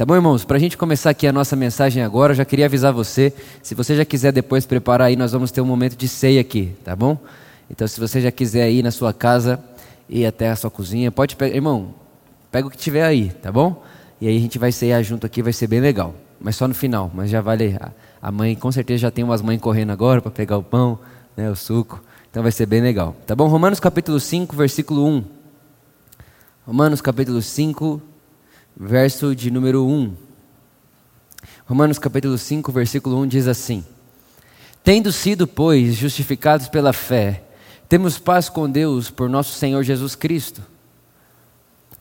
Tá bom, irmãos? Para a gente começar aqui a nossa mensagem agora, eu já queria avisar você, se você já quiser depois preparar aí, nós vamos ter um momento de ceia aqui, tá bom? Então, se você já quiser ir na sua casa, ir até a sua cozinha, pode pegar, irmão, pega o que tiver aí, tá bom? E aí a gente vai ceiar junto aqui, vai ser bem legal. Mas só no final, mas já vale. A mãe, com certeza, já tem umas mães correndo agora para pegar o pão, né, o suco. Então vai ser bem legal. Tá bom? Romanos capítulo 5, versículo 1. Romanos capítulo 5, verso de número 1. Romanos capítulo 5, versículo 1 diz assim: Tendo sido, pois, justificados pela fé, temos paz com Deus por nosso Senhor Jesus Cristo,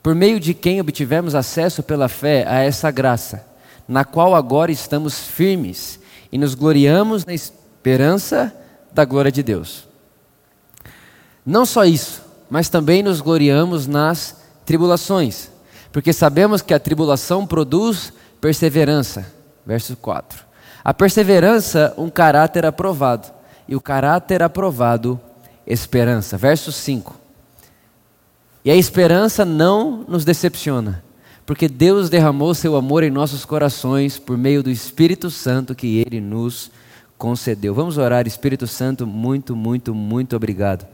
por meio de quem obtivemos acesso pela fé a essa graça, na qual agora estamos firmes e nos gloriamos na esperança da glória de Deus. Não só isso, mas também nos gloriamos nas tribulações porque sabemos que a tribulação produz perseverança. Verso 4. A perseverança, um caráter aprovado, e o caráter aprovado, esperança. Verso 5. E a esperança não nos decepciona, porque Deus derramou seu amor em nossos corações por meio do Espírito Santo que ele nos concedeu. Vamos orar, Espírito Santo, muito, muito, muito obrigado.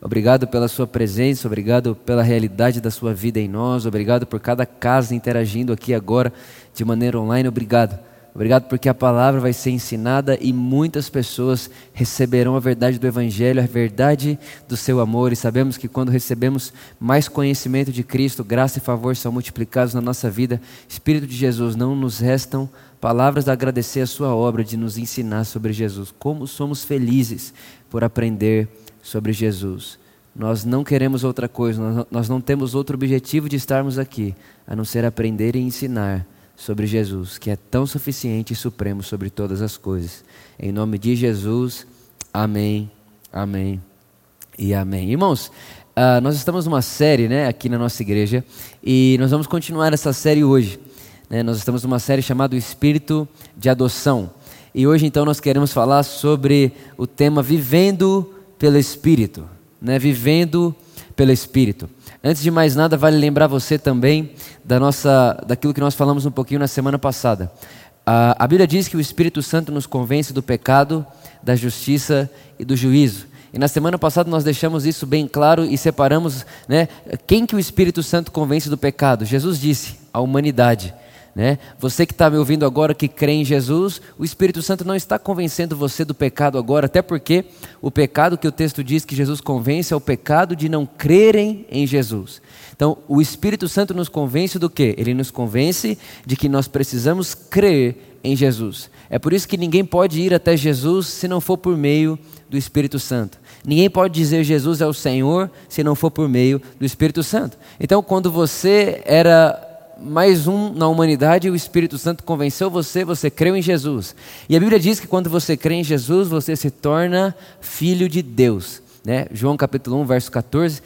Obrigado pela sua presença, obrigado pela realidade da sua vida em nós, obrigado por cada casa interagindo aqui agora de maneira online, obrigado. Obrigado porque a palavra vai ser ensinada e muitas pessoas receberão a verdade do Evangelho, a verdade do seu amor. E sabemos que quando recebemos mais conhecimento de Cristo, graça e favor são multiplicados na nossa vida. Espírito de Jesus, não nos restam palavras de agradecer a sua obra, de nos ensinar sobre Jesus. Como somos felizes por aprender sobre Jesus. Nós não queremos outra coisa, nós não temos outro objetivo de estarmos aqui, a não ser aprender e ensinar sobre Jesus, que é tão suficiente e supremo sobre todas as coisas. Em nome de Jesus, amém, amém e amém. Irmãos, uh, nós estamos numa série né, aqui na nossa igreja e nós vamos continuar essa série hoje. Né? Nós estamos numa série chamada O Espírito de Adoção. E hoje então nós queremos falar sobre o tema Vivendo pelo Espírito, né? vivendo pelo Espírito. Antes de mais nada, vale lembrar você também da nossa, daquilo que nós falamos um pouquinho na semana passada. A, a Bíblia diz que o Espírito Santo nos convence do pecado, da justiça e do juízo. E na semana passada nós deixamos isso bem claro e separamos né, quem que o Espírito Santo convence do pecado. Jesus disse, a humanidade. Né? Você que está me ouvindo agora, que crê em Jesus, o Espírito Santo não está convencendo você do pecado agora, até porque o pecado que o texto diz que Jesus convence é o pecado de não crerem em Jesus. Então, o Espírito Santo nos convence do quê? Ele nos convence de que nós precisamos crer em Jesus. É por isso que ninguém pode ir até Jesus se não for por meio do Espírito Santo. Ninguém pode dizer Jesus é o Senhor se não for por meio do Espírito Santo. Então, quando você era mais um na humanidade, o Espírito Santo convenceu você, você creu em Jesus. E a Bíblia diz que quando você crê em Jesus, você se torna filho de Deus. Né? João capítulo 1, verso 14.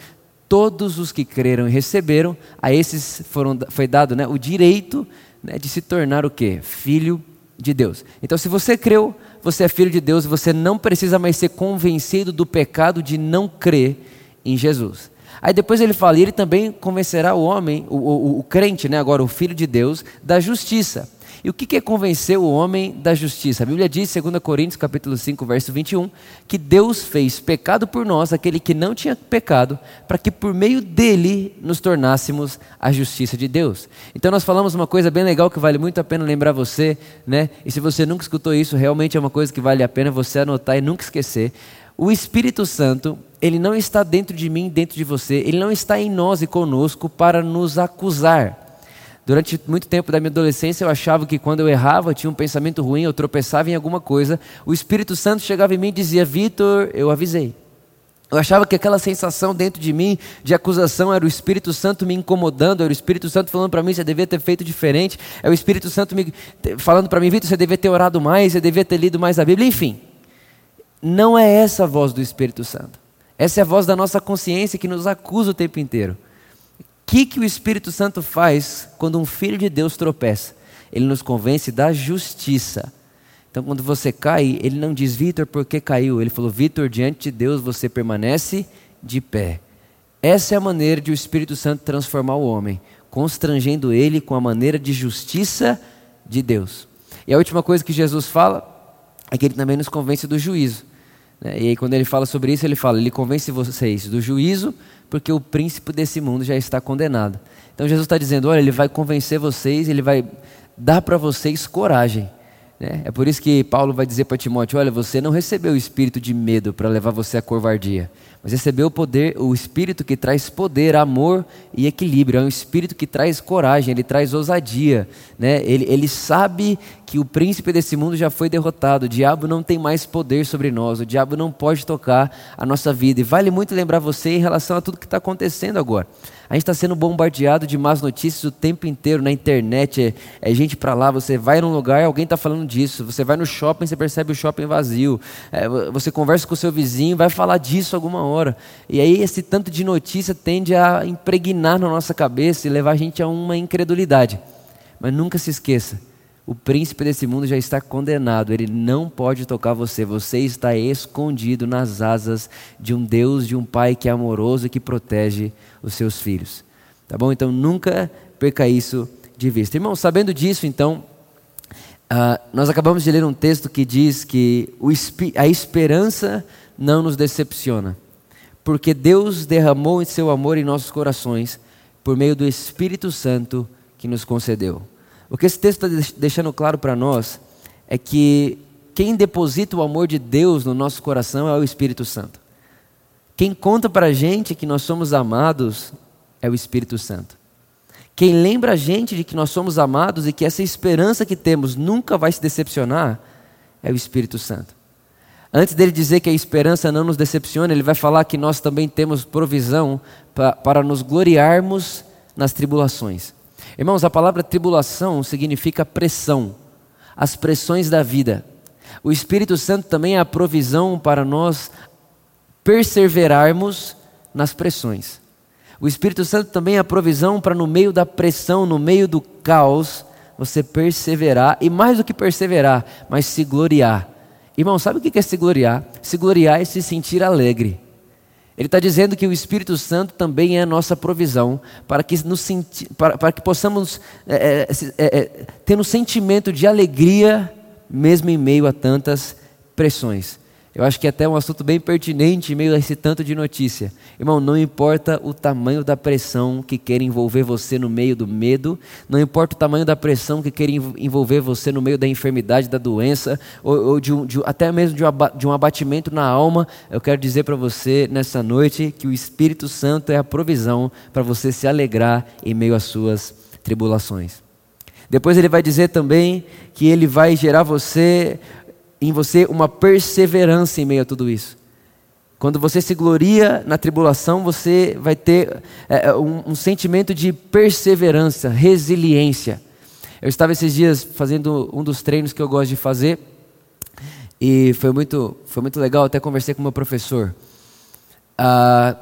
Todos os que creram e receberam, a esses foram, foi dado né, o direito né, de se tornar o quê? Filho de Deus. Então, se você creu, você é filho de Deus, você não precisa mais ser convencido do pecado de não crer em Jesus. Aí depois ele fala, e ele também convencerá o homem, o, o, o crente, né, agora o filho de Deus, da justiça. E o que é convencer o homem da justiça? A Bíblia diz, 2 Coríntios capítulo 5, verso 21, que Deus fez pecado por nós, aquele que não tinha pecado, para que por meio dele nos tornássemos a justiça de Deus. Então nós falamos uma coisa bem legal que vale muito a pena lembrar você, né? E se você nunca escutou isso, realmente é uma coisa que vale a pena você anotar e nunca esquecer. O Espírito Santo, ele não está dentro de mim, dentro de você, ele não está em nós e conosco para nos acusar. Durante muito tempo da minha adolescência, eu achava que quando eu errava, tinha um pensamento ruim, eu tropeçava em alguma coisa, o Espírito Santo chegava em mim e dizia: Vitor, eu avisei. Eu achava que aquela sensação dentro de mim de acusação era o Espírito Santo me incomodando, era o Espírito Santo falando para mim, você devia ter feito diferente, é o Espírito Santo me falando para mim, Vitor, você devia ter orado mais, você devia ter lido mais a Bíblia, enfim. Não é essa a voz do Espírito Santo. Essa é a voz da nossa consciência que nos acusa o tempo inteiro. O que, que o Espírito Santo faz quando um filho de Deus tropeça? Ele nos convence da justiça. Então, quando você cai, ele não diz, Vitor, por que caiu? Ele falou, Vitor, diante de Deus você permanece de pé. Essa é a maneira de o Espírito Santo transformar o homem. constrangendo ele com a maneira de justiça de Deus. E a última coisa que Jesus fala é que ele também nos convence do juízo. Né? E aí, quando ele fala sobre isso, ele fala: Ele convence vocês do juízo, porque o príncipe desse mundo já está condenado. Então, Jesus está dizendo: Olha, ele vai convencer vocês, ele vai dar para vocês coragem. Né? É por isso que Paulo vai dizer para Timóteo: Olha, você não recebeu o espírito de medo para levar você à covardia mas recebeu o poder, o espírito que traz poder, amor e equilíbrio. É um espírito que traz coragem, ele traz ousadia. Né? Ele, ele sabe que o príncipe desse mundo já foi derrotado. O diabo não tem mais poder sobre nós. O diabo não pode tocar a nossa vida. E vale muito lembrar você em relação a tudo que está acontecendo agora. A gente está sendo bombardeado de más notícias o tempo inteiro na internet. É, é gente para lá, você vai num lugar, alguém está falando disso. Você vai no shopping, você percebe o shopping vazio. É, você conversa com o seu vizinho, vai falar disso alguma hora. E aí esse tanto de notícia tende a impregnar na nossa cabeça e levar a gente a uma incredulidade. Mas nunca se esqueça o príncipe desse mundo já está condenado, ele não pode tocar você. Você está escondido nas asas de um Deus, de um Pai que é amoroso e que protege os seus filhos. Tá bom? Então nunca perca isso de vista. Irmão, sabendo disso, então, uh, nós acabamos de ler um texto que diz que a esperança não nos decepciona, porque Deus derramou seu amor em nossos corações por meio do Espírito Santo que nos concedeu. O que esse texto está deixando claro para nós é que quem deposita o amor de Deus no nosso coração é o Espírito Santo. Quem conta para a gente que nós somos amados é o Espírito Santo. Quem lembra a gente de que nós somos amados e que essa esperança que temos nunca vai se decepcionar é o Espírito Santo. Antes dele dizer que a esperança não nos decepciona, ele vai falar que nós também temos provisão para, nos gloriarmos nas tribulações. Irmãos, a palavra tribulação significa pressão, as pressões da vida. O Espírito Santo também é a provisão para nós perseverarmos nas pressões. O Espírito Santo também é a provisão para, no meio da pressão, no meio do caos, você perseverar, e mais do que perseverar, mas se gloriar. Irmão, sabe o que é se gloriar? Se gloriar é se sentir alegre. Ele está dizendo que o Espírito Santo também é a nossa provisão para que, nos para, para que possamos é, é, é, é, ter um sentimento de alegria, mesmo em meio a tantas pressões. Eu acho que é até um assunto bem pertinente em meio a esse tanto de notícia. Irmão, não importa o tamanho da pressão que quer envolver você no meio do medo, não importa o tamanho da pressão que quer envolver você no meio da enfermidade, da doença, ou, ou de um, de, até mesmo de um abatimento na alma, eu quero dizer para você nessa noite que o Espírito Santo é a provisão para você se alegrar em meio às suas tribulações. Depois ele vai dizer também que ele vai gerar você em você uma perseverança em meio a tudo isso. Quando você se gloria na tribulação, você vai ter é, é, um, um, sentimento de perseverança, resiliência. Eu estava esses dias fazendo um dos treinos que eu gosto de fazer e foi muito, foi muito legal. Até conversei com meu professor. Ah,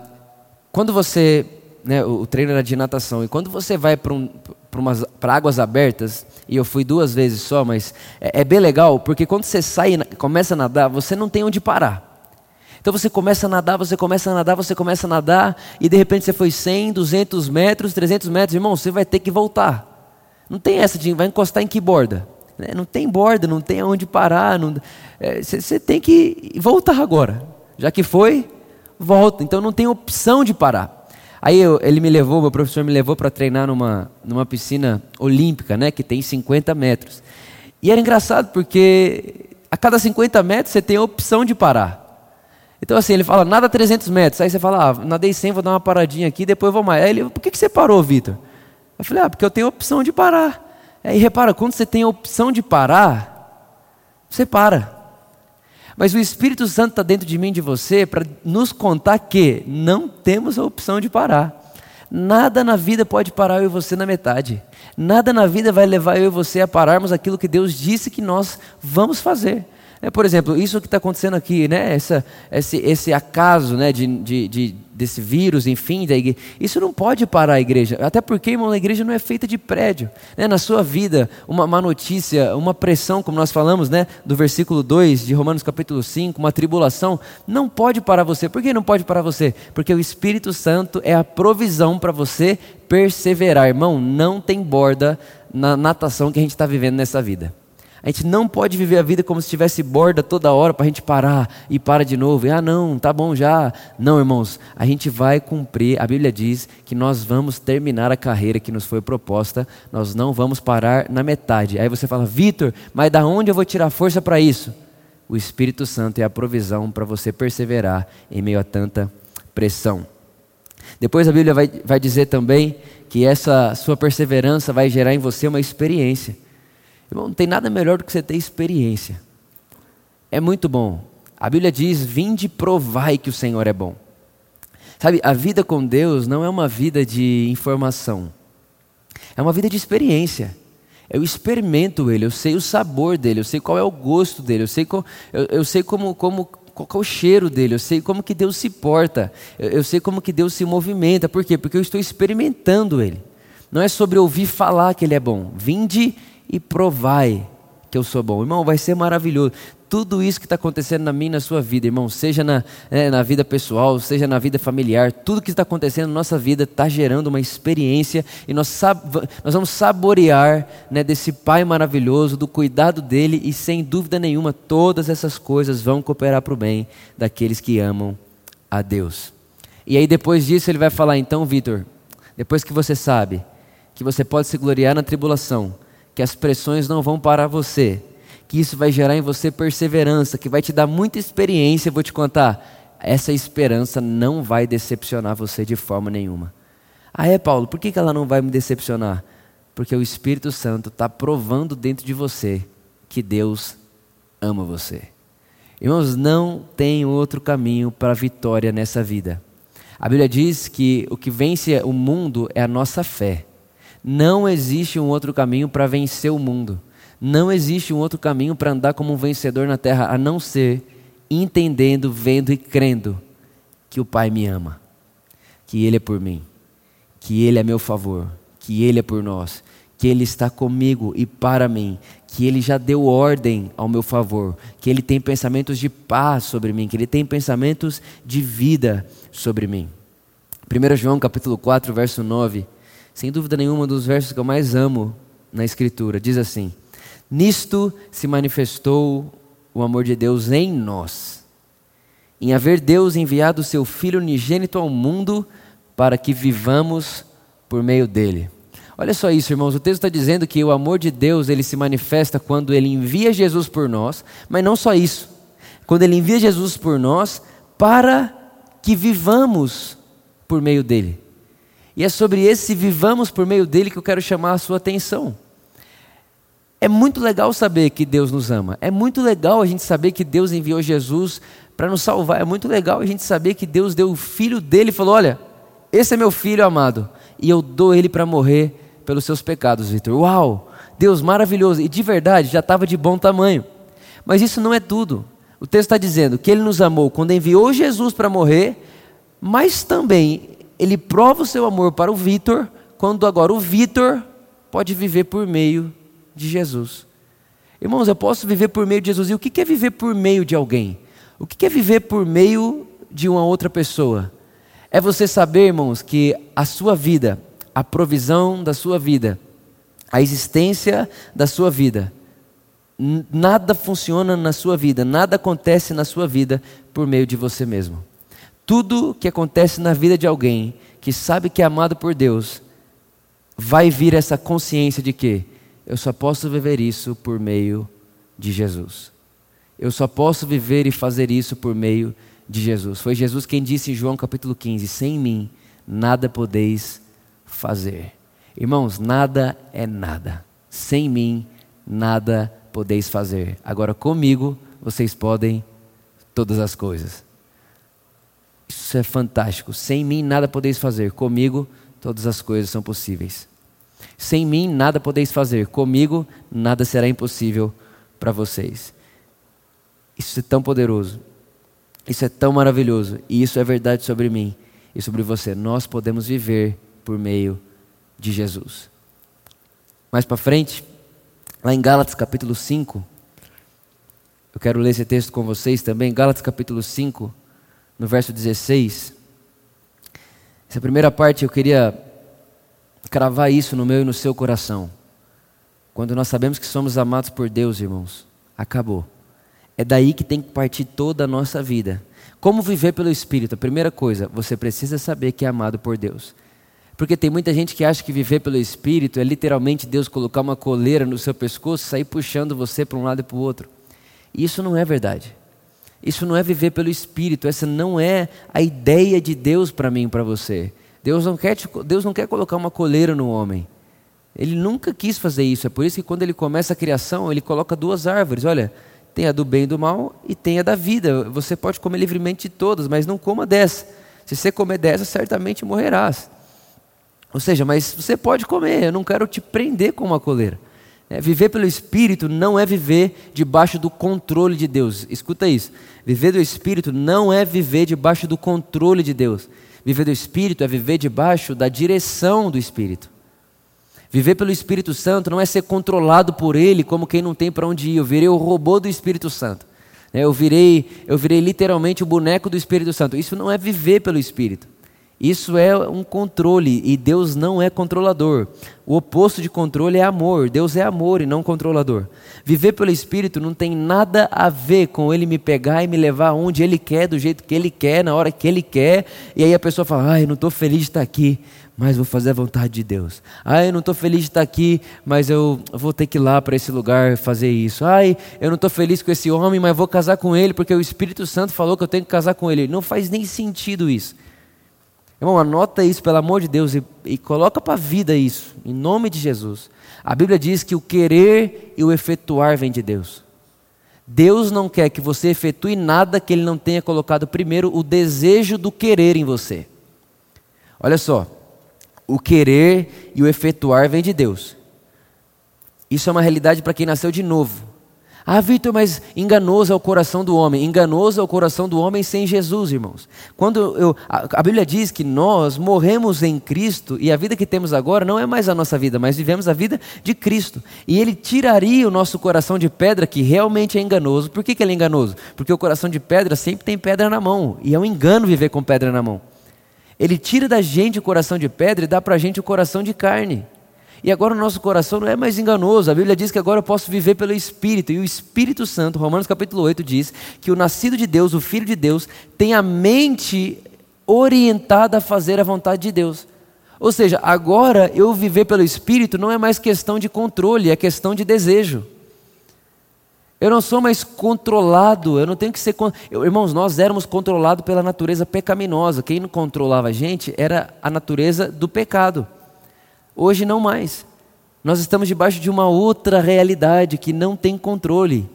quando você, né, o, o treino era de natação, e quando você vai para um, para águas abertas, e eu fui duas vezes só, mas é, é bem legal, porque quando você sai e começa a nadar, você não tem onde parar. Então você começa a nadar, você começa a nadar, você começa a nadar, e de repente você foi 100, 200 metros, 300 metros, irmão, você vai ter que voltar. Não tem essa de vai encostar em que borda. Né? Não tem borda, não tem aonde parar. É, você, você tem que voltar agora. Já que foi, volta. Então não tem opção de parar. Aí eu, ele me levou, meu professor me levou para treinar numa, numa piscina olímpica, né, que tem 50 metros. E era engraçado porque a cada 50 metros você tem a opção de parar. Então assim, ele fala, nada 300 metros. Aí você fala, ah, nadei 100, vou dar uma paradinha aqui, depois vou mais. Aí ele, por que, que você parou, Vitor? Eu falei, ah, porque eu tenho a opção de parar. Aí repara, quando você tem a opção de parar, você para. Mas o Espírito Santo está dentro de mim de você para nos contar que não temos a opção de parar. Nada na vida pode parar eu e você na metade. Nada na vida vai levar eu e você a pararmos aquilo que Deus disse que nós vamos fazer. É, por exemplo, isso que está acontecendo aqui, né? Essa, esse, esse acaso né? de, de, de, desse vírus, enfim, da igreja, isso não pode parar a igreja. Até porque, irmão, a igreja não é feita de prédio. Né? Na sua vida, uma má notícia, uma pressão, como nós falamos, né? do versículo 2 de Romanos capítulo 5, uma tribulação, não pode parar você. Por que não pode parar você? Porque o Espírito Santo é a provisão para você perseverar. Irmão, não tem borda na natação que a gente está vivendo nessa vida. A gente não pode viver a vida como se tivesse borda toda hora para a gente parar e para de novo. E, ah, não, tá bom já. Não, irmãos, a gente vai cumprir. A Bíblia diz que nós vamos terminar a carreira que nos foi proposta. Nós não vamos parar na metade. Aí você fala, Vitor, mas da onde eu vou tirar força para isso? O Espírito Santo é a provisão para você perseverar em meio a tanta pressão. Depois a Bíblia vai, vai dizer também que essa sua perseverança vai gerar em você uma experiência. Irmão, não tem nada melhor do que você ter experiência. É muito bom. A Bíblia diz: vinde e provai que o Senhor é bom. Sabe, a vida com Deus não é uma vida de informação, é uma vida de experiência. Eu experimento Ele, eu sei o sabor dele, eu sei qual é o gosto dele, eu sei, qual, eu, eu sei como, como, qual é o cheiro dele, eu sei como que Deus se porta, eu, eu sei como que Deus se movimenta. Por quê? Porque eu estou experimentando Ele. Não é sobre ouvir falar que Ele é bom. Vinde e provai que eu sou bom. Irmão, vai ser maravilhoso. Tudo isso que está acontecendo na minha e na sua vida, irmão, seja na, né, na vida pessoal, seja na vida familiar, tudo que está acontecendo na nossa vida está gerando uma experiência e nós, nós vamos saborear né, desse Pai maravilhoso, do cuidado dele e sem dúvida nenhuma todas essas coisas vão cooperar para o bem daqueles que amam a Deus. E aí depois disso ele vai falar, então, Vitor, depois que você sabe que você pode se gloriar na tribulação, que as pressões não vão parar você, que isso vai gerar em você perseverança, que vai te dar muita experiência. Vou te contar, essa esperança não vai decepcionar você de forma nenhuma. Ah, é, Paulo, por que ela não vai me decepcionar? Porque o Espírito Santo está provando dentro de você que Deus ama você. Irmãos, não tem outro caminho para a vitória nessa vida. A Bíblia diz que o que vence o mundo é a nossa fé. Não existe um outro caminho para vencer o mundo. Não existe um outro caminho para andar como um vencedor na terra, a não ser entendendo, vendo e crendo que o Pai me ama, que Ele é por mim, que Ele é meu favor, que Ele é por nós, que Ele está comigo e para mim, que Ele já deu ordem ao meu favor, que Ele tem pensamentos de paz sobre mim, que Ele tem pensamentos de vida sobre mim. 1 João capítulo 4, verso 9 sem dúvida nenhuma, um dos versos que eu mais amo na Escritura. Diz assim: Nisto se manifestou o amor de Deus em nós, em haver Deus enviado o seu Filho unigênito ao mundo para que vivamos por meio dele. Olha só isso, irmãos. O texto está dizendo que o amor de Deus ele se manifesta quando ele envia Jesus por nós, mas não só isso. Quando ele envia Jesus por nós para que vivamos por meio dele. E é sobre esse vivamos por meio dele que eu quero chamar a sua atenção. É muito legal saber que Deus nos ama. É muito legal a gente saber que Deus enviou Jesus para nos salvar. É muito legal a gente saber que Deus deu o filho dele e falou: Olha, esse é meu filho amado. E eu dou ele para morrer pelos seus pecados, Vitor. Uau! Deus maravilhoso. E de verdade, já estava de bom tamanho. Mas isso não é tudo. O texto está dizendo que ele nos amou quando enviou Jesus para morrer, mas também ele prova o seu amor para o Vitor, quando agora o Vitor pode viver por meio de Jesus. Irmãos, eu posso viver por meio de Jesus. E o que é viver por meio de alguém? O que é viver por meio de uma outra pessoa? É você saber, irmãos, que a sua vida, a provisão da sua vida, a existência da sua vida, nada funciona na sua vida, nada acontece na sua vida por meio de você mesmo. Tudo que acontece na vida de alguém que sabe que é amado por Deus, vai vir essa consciência de que eu só posso viver isso por meio de Jesus. Eu só posso viver e fazer isso por meio de Jesus. Foi Jesus quem disse em João capítulo 15: Sem mim nada podeis fazer. Irmãos, nada é nada. Sem mim nada podeis fazer. Agora comigo vocês podem todas as coisas. Isso é fantástico. Sem mim nada podeis fazer. Comigo todas as coisas são possíveis. Sem mim nada podeis fazer. Comigo nada será impossível para vocês. Isso é tão poderoso. Isso é tão maravilhoso. E isso é verdade sobre mim e sobre você. Nós podemos viver por meio de Jesus. Mais para frente, lá em Gálatas capítulo 5, eu quero ler esse texto com vocês também. Gálatas capítulo 5, no verso 16. Essa primeira parte eu queria cravar isso no meu e no seu coração. Quando nós sabemos que somos amados por Deus, irmãos, acabou. É daí que tem que partir toda a nossa vida. Como viver pelo Espírito? A primeira coisa, você precisa saber que é amado por Deus. Porque tem muita gente que acha que viver pelo Espírito é literalmente Deus colocar uma coleira no seu pescoço e sair puxando você para um lado e para o outro. Isso não é verdade. Isso não é viver pelo Espírito. Essa não é a ideia de Deus para mim e para você. Deus não, quer te, Deus não quer colocar uma coleira no homem. Ele nunca quis fazer isso. É por isso que quando ele começa a criação, ele coloca duas árvores. Olha, tem a do bem e do mal e tem a da vida. Você pode comer livremente de todas, mas não coma dessa. Se você comer dessa, certamente morrerás. Ou seja, mas você pode comer, eu não quero te prender com uma coleira. É, viver pelo Espírito não é viver debaixo do controle de Deus. Escuta isso. Viver do Espírito não é viver debaixo do controle de Deus. Viver do Espírito é viver debaixo da direção do Espírito. Viver pelo Espírito Santo não é ser controlado por Ele como quem não tem para onde ir. Eu virei o robô do Espírito Santo. É, eu virei, eu virei literalmente o boneco do Espírito Santo. Isso não é viver pelo Espírito. Isso é um controle e Deus não é controlador. O oposto de controle é amor. Deus é amor e não controlador. Viver pelo Espírito não tem nada a ver com Ele me pegar e me levar onde Ele quer, do jeito que Ele quer, na hora que Ele quer. E aí a pessoa fala: Ai, não estou feliz de estar aqui, mas vou fazer a vontade de Deus. Ai, eu não estou feliz de estar aqui, mas eu vou ter que ir lá para esse lugar fazer isso. Ai, eu não estou feliz com esse homem, mas vou casar com ele porque o Espírito Santo falou que eu tenho que casar com ele. Não faz nem sentido isso. Irmão, anota isso, pelo amor de Deus, e, e coloca para a vida isso, em nome de Jesus. A Bíblia diz que o querer e o efetuar vem de Deus. Deus não quer que você efetue nada que Ele não tenha colocado primeiro o desejo do querer em você. Olha só, o querer e o efetuar vem de Deus. Isso é uma realidade para quem nasceu de novo. Ah, Vitor, mas enganoso é o coração do homem. Enganoso é o coração do homem sem Jesus, irmãos. Quando eu, a, a, Bíblia diz que nós morremos em Cristo e a vida que temos agora não é mais a nossa vida, mas vivemos a vida de Cristo. E Ele tiraria o nosso coração de pedra, que realmente é enganoso. Por que, que ele é enganoso? Porque o coração de pedra sempre tem pedra na mão. E é um engano viver com pedra na mão. Ele tira da gente o coração de pedra e dá para a gente o coração de carne. E agora o nosso coração não é mais enganoso. A Bíblia diz que agora eu posso viver pelo Espírito. E o Espírito Santo, Romanos capítulo 8, diz que o nascido de Deus, o Filho de Deus, tem a mente orientada a fazer a vontade de Deus. Ou seja, agora eu viver pelo Espírito não é mais questão de controle, é questão de desejo. Eu não sou mais controlado, eu não tenho que ser. Eu, irmãos, nós éramos controlados pela natureza pecaminosa. Quem não controlava a gente era a natureza do pecado. Hoje não mais. Nós estamos debaixo de uma outra realidade que não tem controle.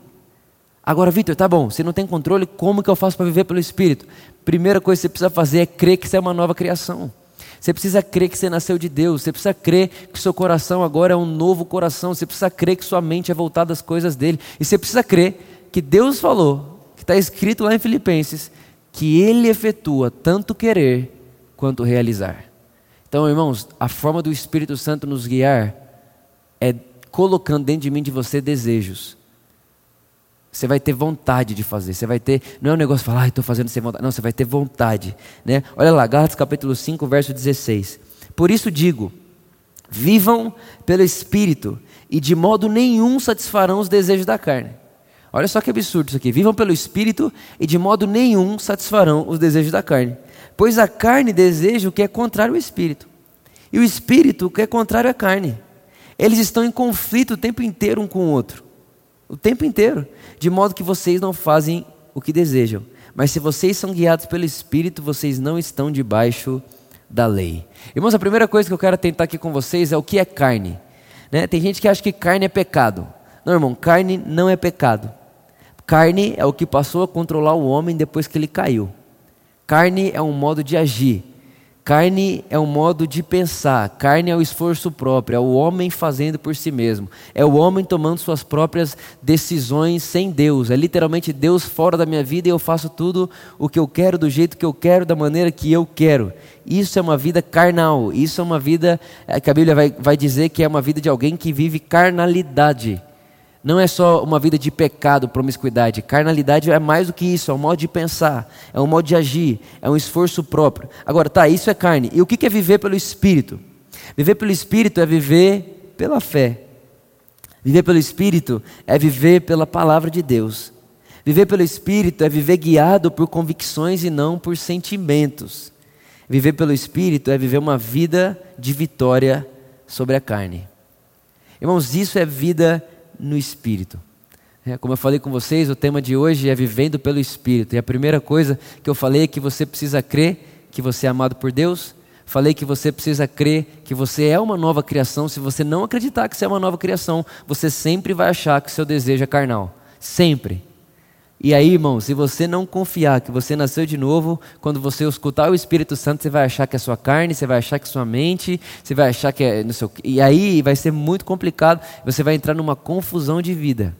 Agora, Vitor, tá bom, você não tem controle, como que eu faço para viver pelo Espírito? Primeira coisa que você precisa fazer é crer que você é uma nova criação. Você precisa crer que você nasceu de Deus. Você precisa crer que seu coração agora é um novo coração. Você precisa crer que sua mente é voltada às coisas dele. E você precisa crer que Deus falou, que está escrito lá em Filipenses, que Ele efetua tanto querer quanto realizar. Então, irmãos, a forma do Espírito Santo nos guiar é colocando dentro de mim de você desejos. Você vai ter vontade de fazer. Você vai ter. Não é um negócio de falar, ah, estou fazendo sem vontade. Não, você vai ter vontade. Né? Olha lá, Gálatas capítulo 5, verso 16. Por isso digo: vivam pelo Espírito, e de modo nenhum satisfarão os desejos da carne. Olha só que absurdo isso aqui. Vivam pelo Espírito, e de modo nenhum satisfarão os desejos da carne. Pois a carne deseja o que é contrário ao espírito, e o espírito o que é contrário à carne. Eles estão em conflito o tempo inteiro um com o outro. O tempo inteiro. De modo que vocês não fazem o que desejam. Mas se vocês são guiados pelo Espírito, vocês não estão debaixo da lei. Irmãos, a primeira coisa que eu quero tentar aqui com vocês é o que é carne. Né? Tem gente que acha que carne é pecado. Não, irmão, carne não é pecado. Carne é o que passou a controlar o homem depois que ele caiu. Carne é um modo de agir. Carne é um modo de pensar, carne é o esforço próprio, é o homem fazendo por si mesmo, é o homem tomando suas próprias decisões sem Deus, é literalmente Deus fora da minha vida e eu faço tudo o que eu quero, do jeito que eu quero, da maneira que eu quero. Isso é uma vida carnal, isso é uma vida é, que a Bíblia vai, vai dizer que é uma vida de alguém que vive carnalidade não é só uma vida de pecado, promiscuidade. Carnalidade é mais do que isso, é um modo de pensar, é um modo de agir, é um esforço próprio. Agora, tá, isso é carne. E o que é viver pelo Espírito? Viver pelo Espírito é viver pela fé. Viver pelo Espírito é viver pela palavra de Deus. Viver pelo Espírito é viver guiado por convicções e não por sentimentos. Viver pelo Espírito é viver uma vida de vitória sobre a carne. Irmãos, isso é vida no Espírito. É, como eu falei com vocês, o tema de hoje é vivendo pelo Espírito. E a primeira coisa que eu falei é que você precisa crer que você é amado por Deus. Falei que você precisa crer que você é uma nova criação. Se você não acreditar que você é uma nova criação, você sempre vai achar que seu desejo é carnal. Sempre. E aí, irmão, se você não confiar que você nasceu de novo, quando você escutar o Espírito Santo, você vai achar que é sua carne, você vai achar que é sua mente, você vai achar que é no seu. E aí vai ser muito complicado. Você vai entrar numa confusão de vida.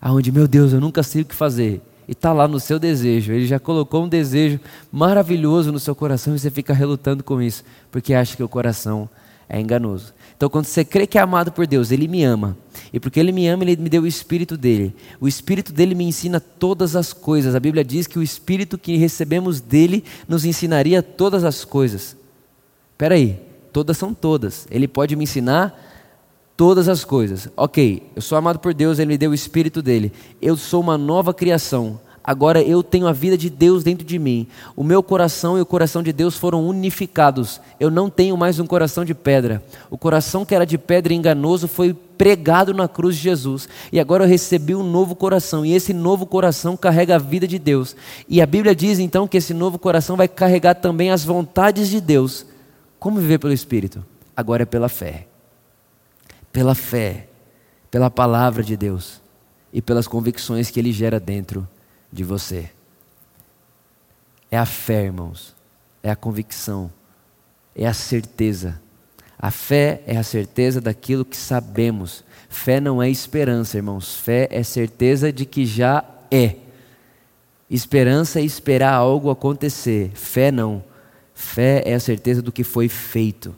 Aonde, meu Deus, eu nunca sei o que fazer. E está lá no seu desejo. Ele já colocou um desejo maravilhoso no seu coração e você fica relutando com isso, porque acha que o coração é enganoso. Então, quando você crê que é amado por Deus, Ele me ama. E porque Ele me ama, Ele me deu o Espírito dele. O Espírito dele me ensina todas as coisas. A Bíblia diz que o Espírito que recebemos dele nos ensinaria todas as coisas. Espera aí, todas são todas. Ele pode me ensinar todas as coisas. Ok, eu sou amado por Deus, Ele me deu o Espírito dele. Eu sou uma nova criação agora eu tenho a vida de Deus dentro de mim. O meu coração e o coração de Deus foram unificados. Eu não tenho mais um coração de pedra. O coração que era de pedra e enganoso foi pregado na cruz de Jesus. E agora eu recebi um novo coração. E esse novo coração carrega a vida de Deus. E a Bíblia diz então que esse novo coração vai carregar também as vontades de Deus. Como viver pelo Espírito? Agora é pela fé. Pela fé. Pela palavra de Deus. E pelas convicções que Ele gera dentro de você. É a fé, irmãos. É a convicção. É a certeza. A fé é a certeza daquilo que sabemos. Fé não é esperança, irmãos. Fé é certeza de que já é. Esperança é esperar algo acontecer. Fé não. Fé é a certeza do que foi feito.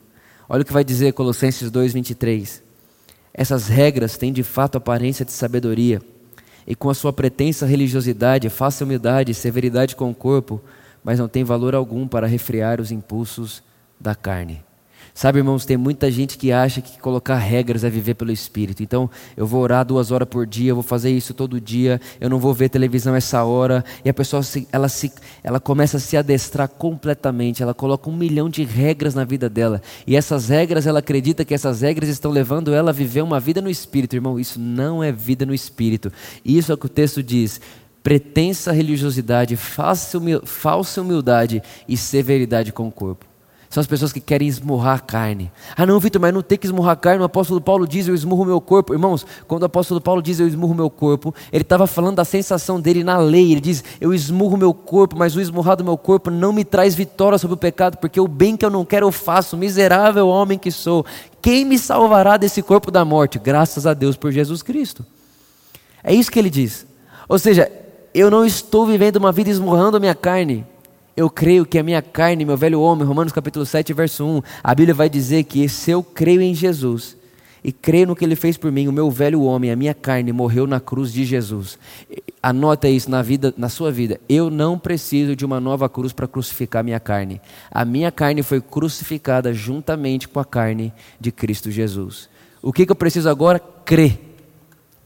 Olha o que vai dizer Colossenses 2:23. Essas regras têm de fato aparência de sabedoria e com a sua pretensa religiosidade, faça humildade e severidade com o corpo, mas não tem valor algum para refrear os impulsos da carne. Sabe, irmãos, tem muita gente que acha que colocar regras é viver pelo Espírito. Então, eu vou orar duas horas por dia, eu vou fazer isso todo dia, eu não vou ver televisão essa hora. E a pessoa, ela, se, ela começa a se adestrar completamente, ela coloca um milhão de regras na vida dela. E essas regras, ela acredita que essas regras estão levando ela a viver uma vida no Espírito. Irmão, isso não é vida no Espírito. Isso é o que o texto diz pretensa religiosidade, falsa humildade e severidade com o corpo. São as pessoas que querem esmurrar a carne. Ah, não, Vitor, mas não tem que esmurrar a carne. O apóstolo Paulo diz: Eu esmurro meu corpo. Irmãos, quando o apóstolo Paulo diz: Eu esmurro meu corpo, ele estava falando da sensação dele na lei. Ele diz: Eu esmurro meu corpo, mas o esmurrar do meu corpo não me traz vitória sobre o pecado, porque o bem que eu não quero eu faço. Miserável homem que sou. Quem me salvará desse corpo da morte? Graças a Deus por Jesus Cristo. É isso que ele diz. Ou seja, eu não estou vivendo uma vida esmurrando a minha carne eu creio que a minha carne, meu velho homem, Romanos capítulo 7, verso 1, a Bíblia vai dizer que se eu creio em Jesus e creio no que ele fez por mim, o meu velho homem, a minha carne morreu na cruz de Jesus. Anota isso na vida, na sua vida. Eu não preciso de uma nova cruz para crucificar a minha carne. A minha carne foi crucificada juntamente com a carne de Cristo Jesus. O que, que eu preciso agora? Crer.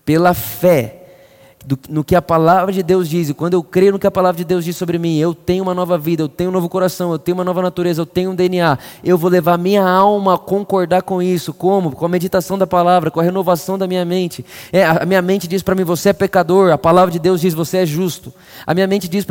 Pela fé do, no que a palavra de Deus diz, e quando eu creio no que a palavra de Deus diz sobre mim, eu tenho uma nova vida, eu tenho um novo coração, eu tenho uma nova natureza, eu tenho um DNA, eu vou levar minha alma a concordar com isso. Como? Com a meditação da palavra, com a renovação da minha mente. É, a minha mente diz para mim, você é pecador, a palavra de Deus diz, você é justo. A minha mente diz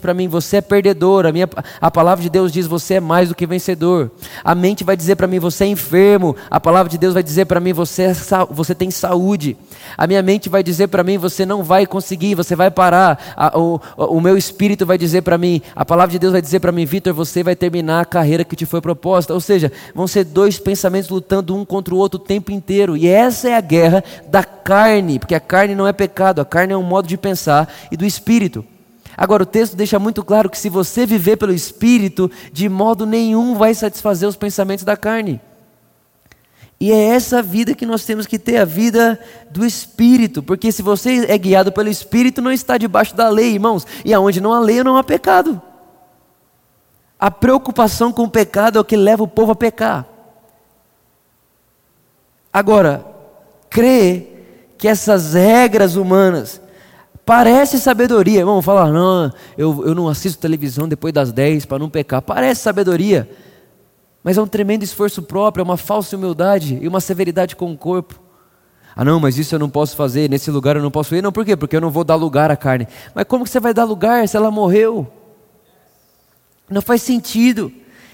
para mim, você é perdedor, a, minha, a palavra de Deus diz, você é mais do que vencedor. A mente vai dizer para mim, você é enfermo, a palavra de Deus vai dizer para mim, você, é, você tem saúde. A minha mente vai dizer para mim, mim: você não vai conseguir, você vai parar. A, o, o meu espírito vai dizer para mim, a palavra de Deus vai dizer para mim: Vitor, você vai terminar a carreira que te foi proposta. Ou seja, vão ser dois pensamentos lutando um contra o outro o tempo inteiro. E essa é a guerra da carne, porque a carne não é pecado, a carne é um modo de pensar e do espírito. Agora, o texto deixa muito claro que se você viver pelo Espírito, de modo nenhum vai satisfazer os pensamentos da carne. E é essa vida que nós temos que ter, a vida do Espírito, porque se você é guiado pelo Espírito, não está debaixo da lei, irmãos, e aonde não há lei, não há pecado. A preocupação com o pecado é o que leva o povo a pecar. Agora, crê que essas regras humanas parece sabedoria, vamos falar, não, eu, eu não assisto televisão depois das 10 para não pecar, parece sabedoria. Mas é um tremendo esforço próprio, é uma falsa humildade e uma severidade com o corpo. Ah, não, mas isso eu não posso fazer, nesse lugar eu não posso ir. Não, por quê? Porque eu não vou dar lugar à carne. Mas como que você vai dar lugar se ela morreu? Não faz sentido.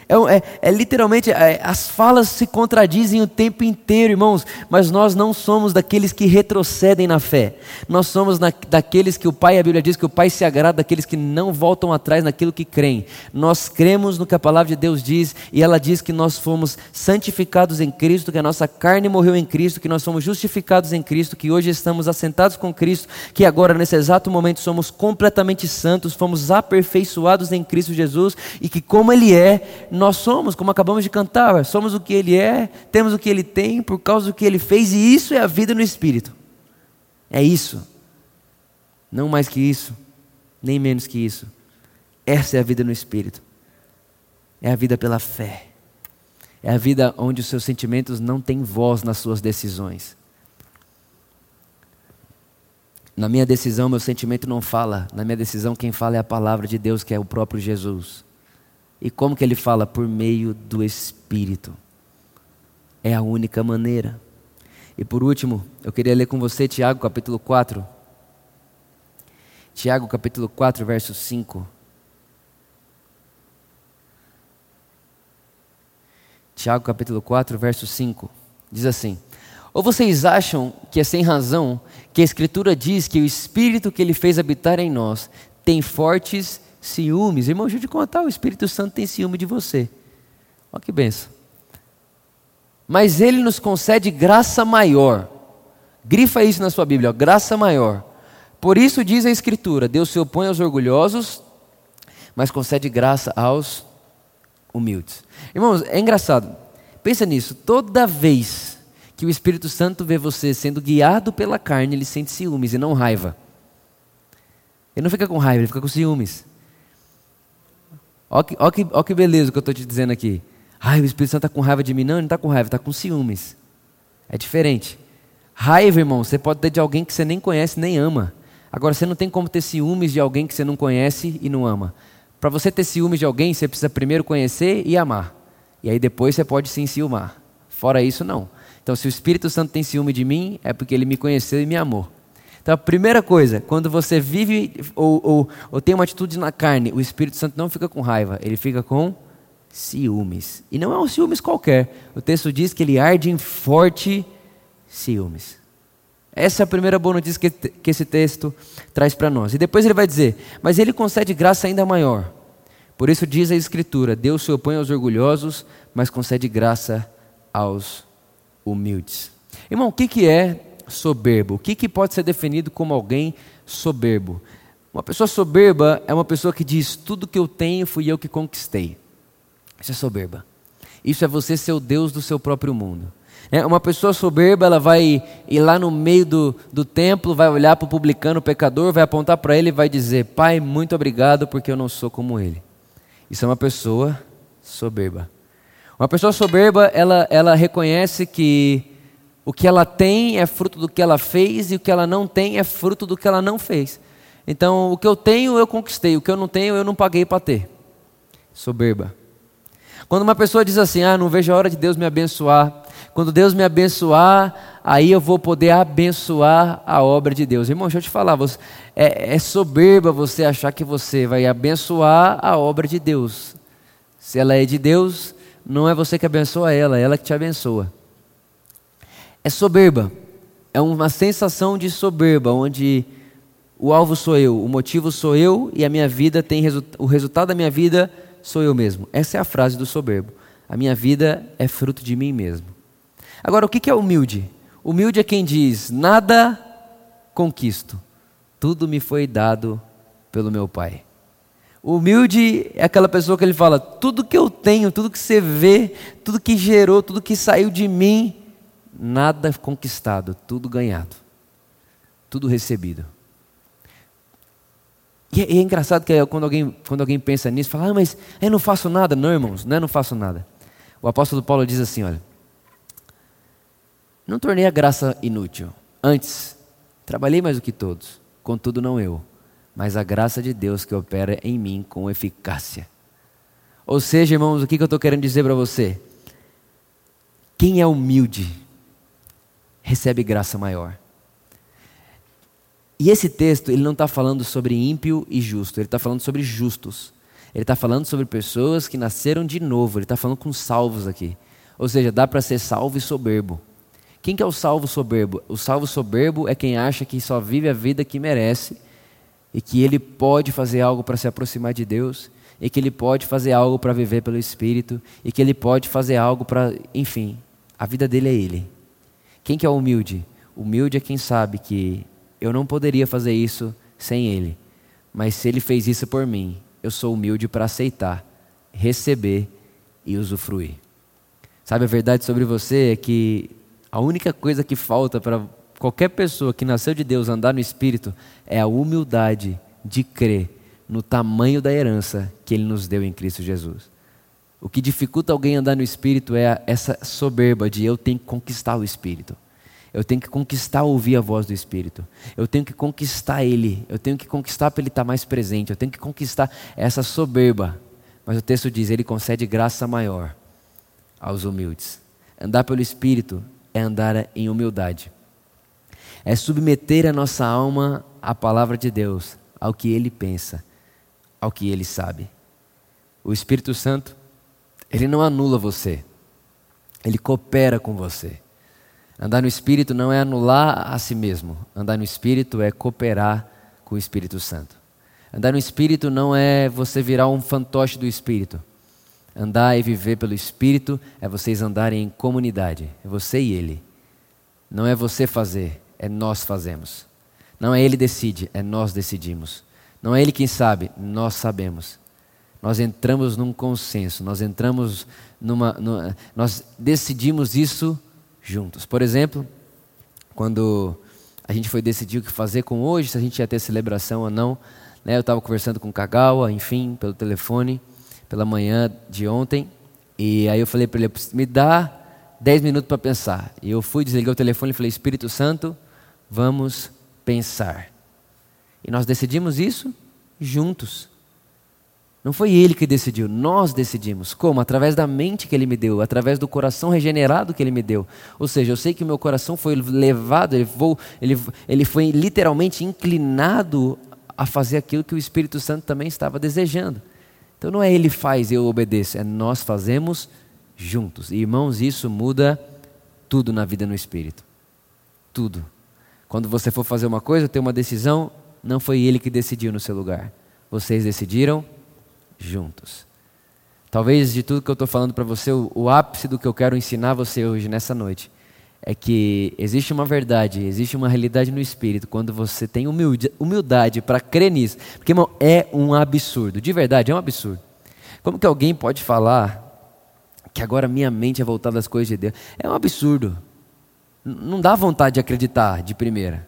É, é, é literalmente, é, as falas se contradizem o tempo inteiro, irmãos, mas nós não somos daqueles que retrocedem na fé. Nós somos na, daqueles que o Pai, a Bíblia diz que o Pai se agrada daqueles que não voltam atrás naquilo que creem. Nós cremos no que a palavra de Deus diz e ela diz que nós fomos santificados em Cristo, que a nossa carne morreu em Cristo, que nós somos justificados em Cristo, que hoje estamos assentados com Cristo, que agora nesse exato momento somos completamente santos, fomos aperfeiçoados em Cristo Jesus e que como Ele é, nós somos, como acabamos de cantar, somos o que Ele é, temos o que Ele tem por causa do que Ele fez, e isso é a vida no Espírito. É isso. Não mais que isso, nem menos que isso. Essa é a vida no Espírito. É a vida pela fé. É a vida onde os seus sentimentos não têm voz nas suas decisões. Na minha decisão, meu sentimento não fala. Na minha decisão, quem fala é a palavra de Deus, que é o próprio Jesus. E como que ele fala? Por meio do Espírito. É a única maneira. E por último, eu queria ler com você Tiago capítulo 4. Tiago capítulo 4, verso 5. Tiago capítulo 4, verso 5. Diz assim: Ou vocês acham que é sem razão que a Escritura diz que o Espírito que Ele fez habitar em nós tem fortes ciúmes. Irmão, deixa eu te contar, o Espírito Santo tem ciúme de você. Olha que benção. Mas ele nos concede graça maior. Grifa isso na sua Bíblia, ó, graça maior. Por isso diz a Escritura: Deus se opõe aos orgulhosos, mas concede graça aos humildes. Irmãos, é engraçado. Pensa nisso. Toda vez que o Espírito Santo vê você sendo guiado pela carne, ele sente ciúmes e não raiva. Ele não fica com raiva, ele fica com ciúmes. Olha que, olha que, que beleza que eu estou te dizendo aqui. Ai, o Espírito Santo está com raiva de mim. Não, ele não está com raiva, está com ciúmes. É diferente. Raiva, irmão, você pode ter de alguém que você nem conhece nem ama. Agora, você não tem como ter ciúmes de alguém que você não conhece e não ama. Para você ter ciúmes de alguém, você precisa primeiro conhecer e amar. E aí depois você pode se enciumar. Fora isso, não. Então, se o Espírito Santo tem ciúme de mim, é porque ele me conheceu e me amou. Então, a primeira coisa, quando você vive ou, ou, ou tem uma atitude na carne, o Espírito Santo não fica com raiva, ele fica com ciúmes. E não é um ciúmes qualquer. O texto diz que ele arde em forte ciúmes. Essa é a primeira boa notícia que, que esse texto traz para nós. E depois ele vai dizer: Mas ele concede graça ainda maior. Por isso diz a Escritura: Deus se opõe aos orgulhosos, mas concede graça aos humildes. Irmão, o que, que é soberbo. O que, que pode ser definido como alguém soberbo? Uma pessoa soberba é uma pessoa que diz: tudo que eu tenho fui eu que conquistei. Isso é soberba. Isso é você ser o Deus do seu próprio mundo. É, uma pessoa soberba, ela vai ir lá no meio do, do templo, vai olhar para o publicano, o pecador, vai apontar para ele e vai dizer: Pai, muito obrigado porque eu não sou como ele. Isso é uma pessoa soberba. Uma pessoa soberba, ela, ela reconhece que o que ela tem é fruto do que ela fez e o que ela não tem é fruto do que ela não fez. Então, o que eu tenho eu conquistei, o que eu não tenho eu não paguei para ter. Soberba. Quando uma pessoa diz assim: "Ah, não vejo a hora de Deus me abençoar. Quando Deus me abençoar, aí eu vou poder abençoar a obra de Deus". Irmão, deixa eu te falar, você, é, é soberba você achar que você vai abençoar a obra de Deus. Se ela é de Deus, não é você que abençoa ela, é ela que te abençoa é soberba. é uma sensação de soberba, onde o alvo sou eu, o motivo sou eu e a minha vida tem resu o resultado da minha vida sou eu mesmo. Essa é a frase do soberbo. A minha vida é fruto de mim mesmo. Agora, o que é humilde? Humilde é quem diz: nada conquisto, tudo me foi dado pelo meu Pai. Humilde é aquela pessoa que ele fala: tudo que eu tenho, tudo que você vê, tudo que gerou, tudo que saiu de mim, nada conquistado, tudo ganhado, tudo recebido. E é, é engraçado que quando alguém, quando alguém pensa nisso, fala: ah, mas eu não faço nada. Não, irmãos, não é não faço nada. O apóstolo Paulo diz assim: olha, não tornei a graça inútil. Antes, trabalhei mais do que todos, contudo, não eu mas a graça de Deus que opera em mim com eficácia. Ou seja, irmãos, o que eu estou querendo dizer para você? Quem é humilde recebe graça maior. E esse texto, ele não está falando sobre ímpio e justo, ele está falando sobre justos. Ele está falando sobre pessoas que nasceram de novo, ele está falando com salvos aqui. Ou seja, dá para ser salvo e soberbo. Quem que é o salvo soberbo? O salvo soberbo é quem acha que só vive a vida que merece e que ele pode fazer algo para se aproximar de Deus, e que ele pode fazer algo para viver pelo Espírito, e que ele pode fazer algo para, enfim, a vida dele é ele. Quem que é humilde? Humilde é quem sabe que eu não poderia fazer isso sem ele, mas se ele fez isso por mim, eu sou humilde para aceitar, receber e usufruir. Sabe a verdade sobre você é que a única coisa que falta para qualquer pessoa que nasceu de Deus andar no Espírito é a humildade de crer no tamanho da herança que Ele nos deu em Cristo Jesus. O que dificulta alguém andar no Espírito é essa soberba de eu tenho que conquistar o Espírito. Eu tenho que conquistar ouvir a voz do Espírito. Eu tenho que conquistar Ele. Eu tenho que conquistar para Ele estar mais presente. Eu tenho que conquistar essa soberba. Mas o texto diz: Ele concede graça maior aos humildes. Andar pelo Espírito é andar em humildade é submeter a nossa alma à palavra de Deus, ao que Ele pensa, ao que Ele sabe. O Espírito Santo, ele não anula você, ele coopera com você. Andar no Espírito não é anular a si mesmo, andar no Espírito é cooperar com o Espírito Santo. Andar no Espírito não é você virar um fantoche do Espírito. Andar e viver pelo Espírito é vocês andarem em comunidade, é você e Ele. Não é você fazer, é nós fazemos. Não é ele decide, é nós decidimos. Não é ele quem sabe, nós sabemos. Nós entramos num consenso, nós entramos numa, numa, nós decidimos isso juntos. Por exemplo, quando a gente foi decidir o que fazer com hoje, se a gente ia ter celebração ou não, né, eu estava conversando com o Kagawa, enfim, pelo telefone, pela manhã de ontem, e aí eu falei para ele, me dá 10 minutos para pensar. E eu fui, desliguei o telefone e falei, Espírito Santo, vamos pensar. E nós decidimos isso juntos. Não foi ele que decidiu, nós decidimos. Como? Através da mente que ele me deu, através do coração regenerado que ele me deu. Ou seja, eu sei que o meu coração foi levado, ele, ele, ele foi literalmente inclinado a fazer aquilo que o Espírito Santo também estava desejando. Então não é ele faz eu obedeço, é nós fazemos juntos. E, irmãos, isso muda tudo na vida no Espírito. Tudo. Quando você for fazer uma coisa, ter uma decisão, não foi ele que decidiu no seu lugar. Vocês decidiram juntos. Talvez de tudo que eu estou falando para você, o, o, ápice do que eu quero ensinar você hoje, nessa noite, é que existe uma verdade, existe uma realidade no espírito quando você tem humildade, para crer nisso. Porque, irmão, é um absurdo. De verdade, é um absurdo. Como que alguém pode falar que agora minha mente é voltada às coisas de Deus? É um absurdo não dá vontade de acreditar de primeira.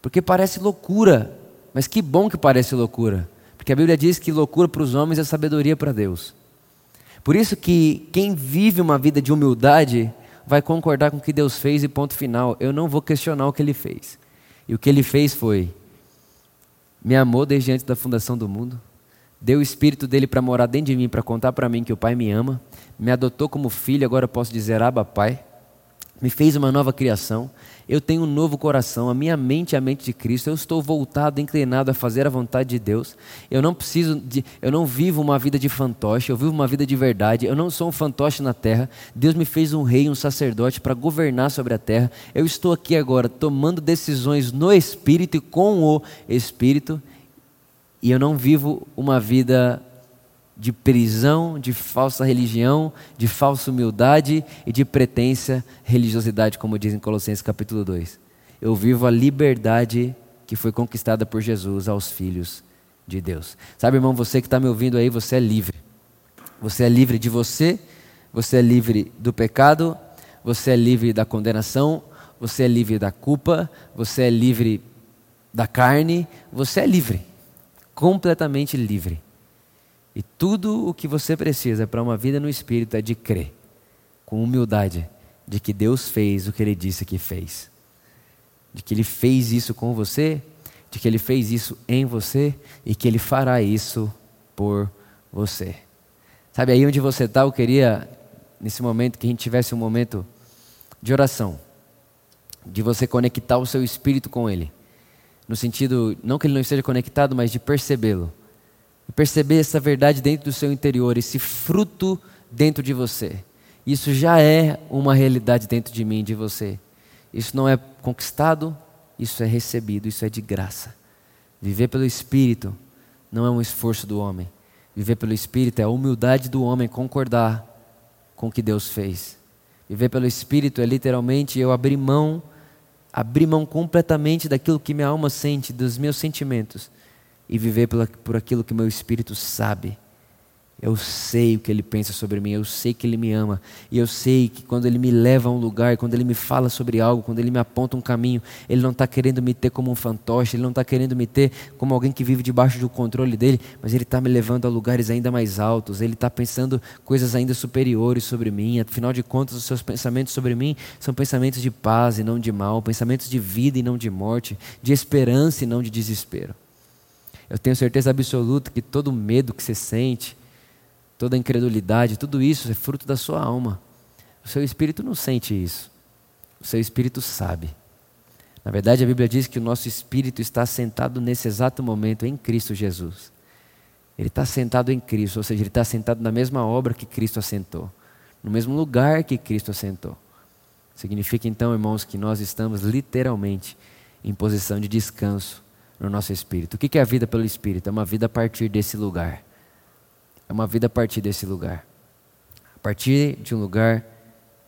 Porque parece loucura. Mas que bom que parece loucura. Porque a Bíblia diz que loucura para os homens é sabedoria para Deus. Por isso que quem vive uma vida de humildade vai concordar com o que Deus fez e ponto final. Eu não vou questionar o que ele fez. E o que ele fez foi me amou desde antes da fundação do mundo, deu o espírito dele para morar dentro de mim, para contar para mim que o Pai me ama, me adotou como filho, agora eu posso dizer Abba Pai me fez uma nova criação, eu tenho um novo coração, a minha mente é a mente de Cristo, eu estou voltado, inclinado a fazer a vontade de Deus. Eu não preciso de, eu não vivo uma vida de fantoche, eu vivo uma vida de verdade. Eu não sou um fantoche na terra. Deus me fez um rei, um sacerdote para governar sobre a terra. Eu estou aqui agora tomando decisões no espírito e com o espírito, e eu não vivo uma vida de prisão, de falsa religião, de falsa humildade e de pretensa religiosidade, como diz em Colossenses capítulo 2. Eu vivo a liberdade que foi conquistada por Jesus aos filhos de Deus. Sabe, irmão, você que está me ouvindo aí, você é livre. Você é livre de você, você é livre do pecado, você é livre da condenação, você é livre da culpa, você é livre da carne, você é livre. Completamente livre. E tudo o que você precisa para uma vida no Espírito é de crer, com humildade, de que Deus fez o que Ele disse que fez. De que Ele fez isso com você, de que Ele fez isso em você e que Ele fará isso por você. Sabe, aí onde você está, eu queria, nesse momento, que a gente tivesse um momento de oração, de você conectar o seu espírito com Ele. No sentido, não que ele não esteja conectado, mas de percebê-lo e perceber essa verdade dentro do seu interior, esse fruto dentro de você. Isso já é uma realidade dentro de mim, de você. Isso não é conquistado, isso é recebido, isso é de graça. Viver pelo Espírito não é um esforço do homem. Viver pelo Espírito é a humildade do homem concordar com o que Deus fez. Viver pelo Espírito é literalmente eu abrir mão, abrir mão completamente daquilo que minha alma sente, dos meus sentimentos, e viver por, aquilo que meu espírito sabe. Eu sei o que ele pensa sobre mim, eu sei que ele me ama, e eu sei que quando ele me leva a um lugar, quando ele me fala sobre algo, quando ele me aponta um caminho, ele não está querendo me ter como um fantoche, ele não está querendo me ter como alguém que vive debaixo do controle dele, mas ele está me levando a lugares ainda mais altos, ele está pensando coisas ainda superiores sobre mim, afinal de contas, os seus pensamentos sobre mim são pensamentos de paz e não de mal, pensamentos de vida e não de morte, de esperança e não de desespero. Eu tenho certeza absoluta que todo medo que você sente, toda incredulidade, tudo isso é fruto da sua alma. O seu espírito não sente isso. O seu espírito sabe. Na verdade, a Bíblia diz que o nosso espírito está sentado nesse exato momento em Cristo Jesus. Ele está sentado em Cristo, ou seja, ele está sentado na mesma obra que Cristo assentou, no mesmo lugar que Cristo assentou. Significa então, irmãos, que nós estamos literalmente em posição de descanso no nosso espírito. O que é a vida pelo espírito? É uma vida a partir desse lugar. É uma vida a partir desse lugar. A partir de um lugar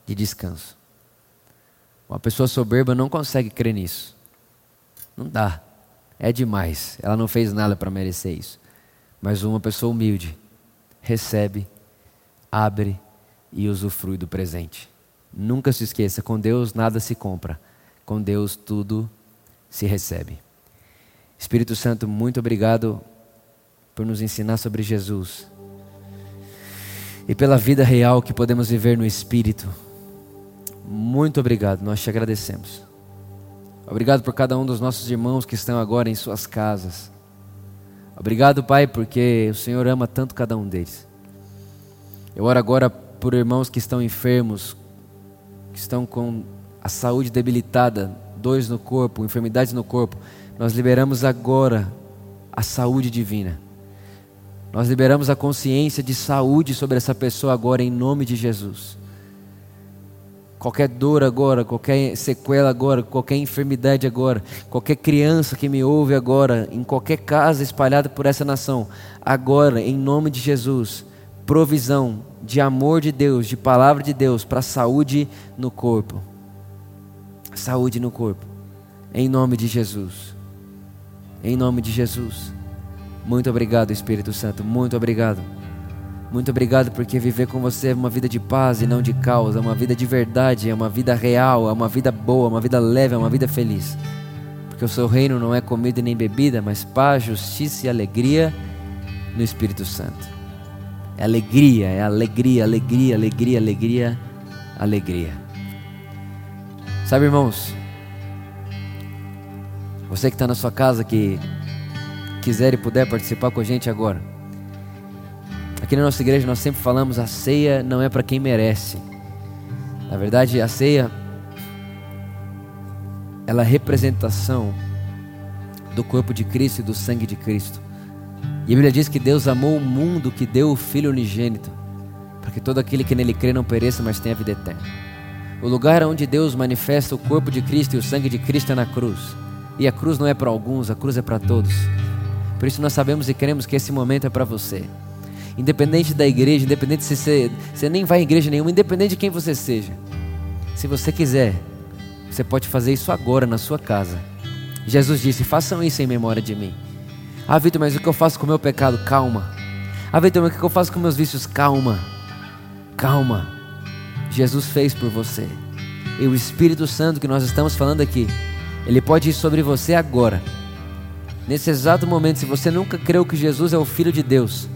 de descanso. Uma pessoa soberba não consegue crer nisso. Não dá. É demais. Ela não fez nada para merecer isso. Mas uma pessoa humilde recebe, abre e usufrui do presente. Nunca se esqueça: com Deus nada se compra, com Deus tudo se recebe. Espírito Santo, muito obrigado por nos ensinar sobre Jesus e pela vida real que podemos viver no Espírito. Muito obrigado, nós te agradecemos. Obrigado por cada um dos nossos irmãos que estão agora em suas casas. Obrigado, Pai, porque o Senhor ama tanto cada um deles. Eu oro agora por irmãos que estão enfermos, que estão com a saúde debilitada, dores no corpo, enfermidades no corpo. Nós liberamos agora a saúde divina. Nós liberamos a consciência de saúde sobre essa pessoa agora, em nome de Jesus. Qualquer dor agora, qualquer sequela agora, qualquer enfermidade agora, qualquer criança que me ouve agora, em qualquer casa espalhada por essa nação, agora, em nome de Jesus, provisão de amor de Deus, de palavra de Deus para saúde no corpo. Saúde no corpo, em nome de Jesus. Em nome de Jesus. Muito obrigado, Espírito Santo. Muito obrigado. Muito obrigado porque viver com você é uma vida de paz e não de caos, é uma vida de verdade, é uma vida real, é uma vida boa, é uma vida leve, é uma vida feliz. Porque o seu reino não é comida nem bebida, mas paz, justiça e alegria no Espírito Santo. É alegria, é alegria, alegria, alegria, alegria, alegria. Sabe, irmãos, você que está na sua casa, que quiser e puder participar com a gente agora. Aqui na nossa igreja nós sempre falamos: a ceia não é para quem merece. Na verdade, a ceia ela é representação do corpo de Cristo e do sangue de Cristo. E a Bíblia diz que Deus amou o mundo que deu o Filho unigênito, para que todo aquele que nele crê não pereça, mas tenha vida eterna. O lugar onde Deus manifesta o corpo de Cristo e o sangue de Cristo é na cruz. E a cruz não é para alguns, a cruz é para todos. Por isso nós sabemos e queremos que esse momento é para você. Independente da igreja, independente se você, você nem vai em igreja nenhuma, independente de quem você seja. Se você quiser, você pode fazer isso agora na sua casa. Jesus disse: façam isso em memória de mim. Ah, Vitor, mas o que eu faço com o meu pecado? Calma. Ah, Vitor, mas o que eu faço com meus vícios? Calma. Calma. Jesus fez por você. E o Espírito Santo que nós estamos falando aqui, ele pode ir sobre você agora. Nesse exato momento, se você nunca creu que Jesus é o Filho de Deus,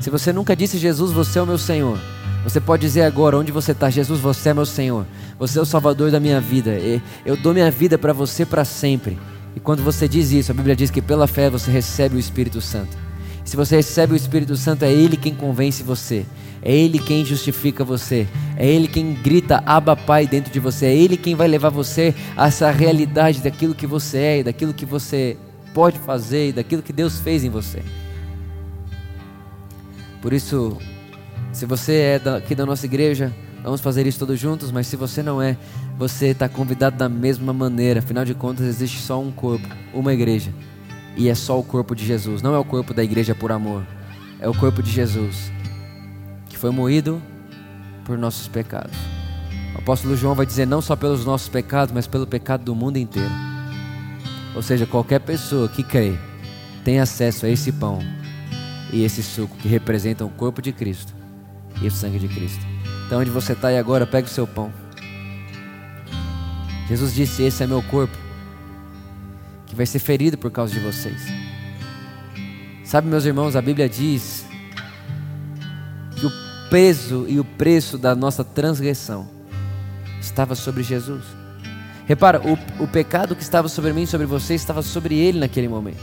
se você nunca disse Jesus, você é o meu Senhor, você pode dizer agora onde você está: Jesus, você é meu Senhor, você é o Salvador da minha vida, eu dou minha vida para você para sempre. E quando você diz isso, a Bíblia diz que pela fé você recebe o Espírito Santo. Se você recebe o Espírito Santo, é Ele quem convence você, é Ele quem justifica você, é Ele quem grita Abba Pai dentro de você, é Ele quem vai levar você a essa realidade daquilo que você é e daquilo que você pode fazer e daquilo que Deus fez em você. Por isso, se você é aqui da nossa igreja, vamos fazer isso todos juntos, mas se você não é, você está convidado da mesma maneira. Afinal de contas, existe só um corpo, uma igreja. E é só o corpo de Jesus. Não é o corpo da igreja por amor. É o corpo de Jesus, que foi moído por nossos pecados. O apóstolo João vai dizer não só pelos nossos pecados, mas pelo pecado do mundo inteiro. Ou seja, qualquer pessoa que crê tem acesso a esse pão e esse suco que representam o corpo de Cristo e o sangue de Cristo. Então, onde você está aí agora, pegue o seu pão. Jesus disse: Esse é meu corpo, que vai ser ferido por causa de vocês. Sabe, meus irmãos, a Bíblia diz peso e o preço da nossa transgressão estava sobre Jesus. Repara, o, o pecado que estava sobre mim sobre você estava sobre ele naquele momento.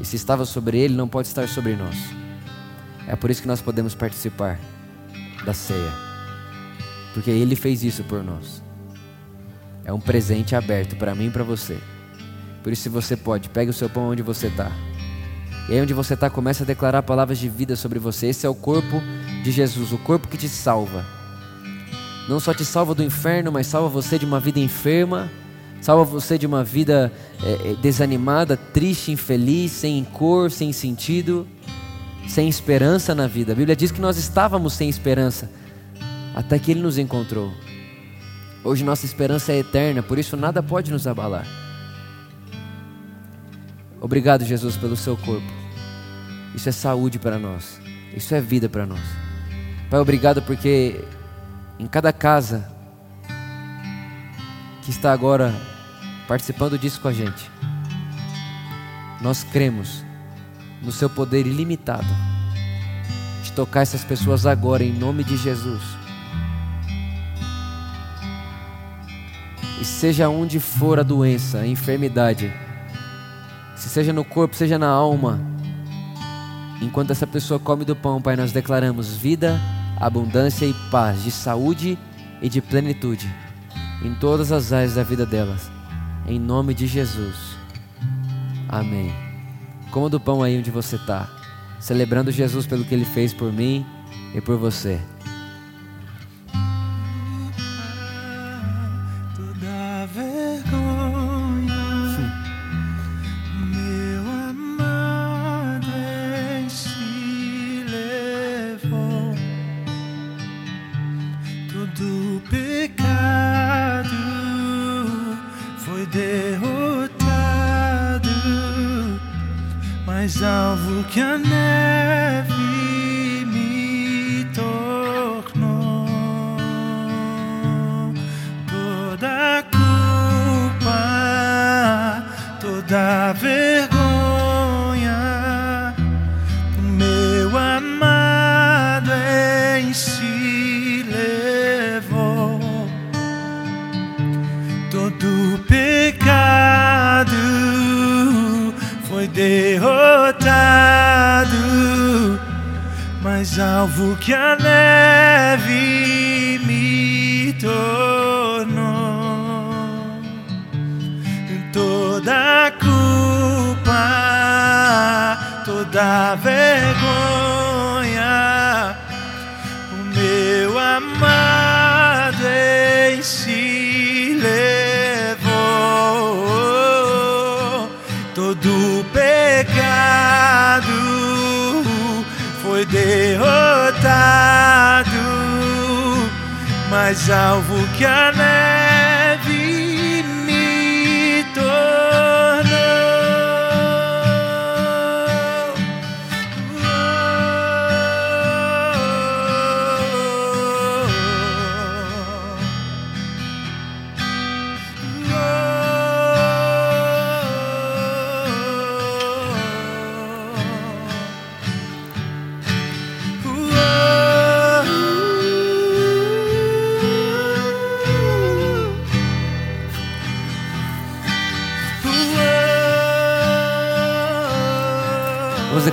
E se estava sobre ele, não pode estar sobre nós. É por isso que nós podemos participar da ceia. Porque ele fez isso por nós. É um presente aberto para mim e para você. Por isso, se você pode, pegue o seu pão onde você está. E aí, onde você está, começa a declarar palavras de vida sobre você. Esse é o corpo de Jesus, o corpo que te salva. Não só te salva do inferno, mas salva você de uma vida enferma, salva você de uma vida é, desanimada, triste, infeliz, sem cor, sem sentido, sem esperança na vida. A Bíblia diz que nós estávamos sem esperança, até que Ele nos encontrou. Hoje nossa esperança é eterna, por isso nada pode nos abalar. Obrigado, Jesus, pelo seu corpo. Isso é saúde para nós. Isso é vida para nós. Pai, obrigado porque em cada casa que está agora participando disso com a gente, nós cremos no seu poder ilimitado de tocar essas pessoas agora em nome de Jesus. E seja onde for a doença, a enfermidade, se seja no corpo, seja na alma, enquanto essa pessoa come do pão, Pai, nós declaramos vida, abundância e paz, de saúde e de plenitude em todas as áreas da vida delas, em nome de Jesus. Amém. Coma do pão aí onde você está, celebrando Jesus pelo que ele fez por mim e por você. derrotado, mas alvo que a neve me tornou. Toda culpa, toda vergonha. Derrotado, mais alvo que a